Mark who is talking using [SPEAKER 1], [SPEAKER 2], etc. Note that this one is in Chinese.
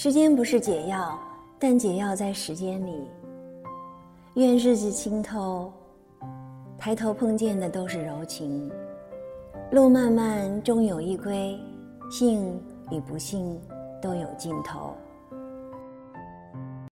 [SPEAKER 1] 时间不是解药但解药在时间里。愿日子清透抬头碰见的都是柔情。路漫漫终有一归幸与不幸都有尽头。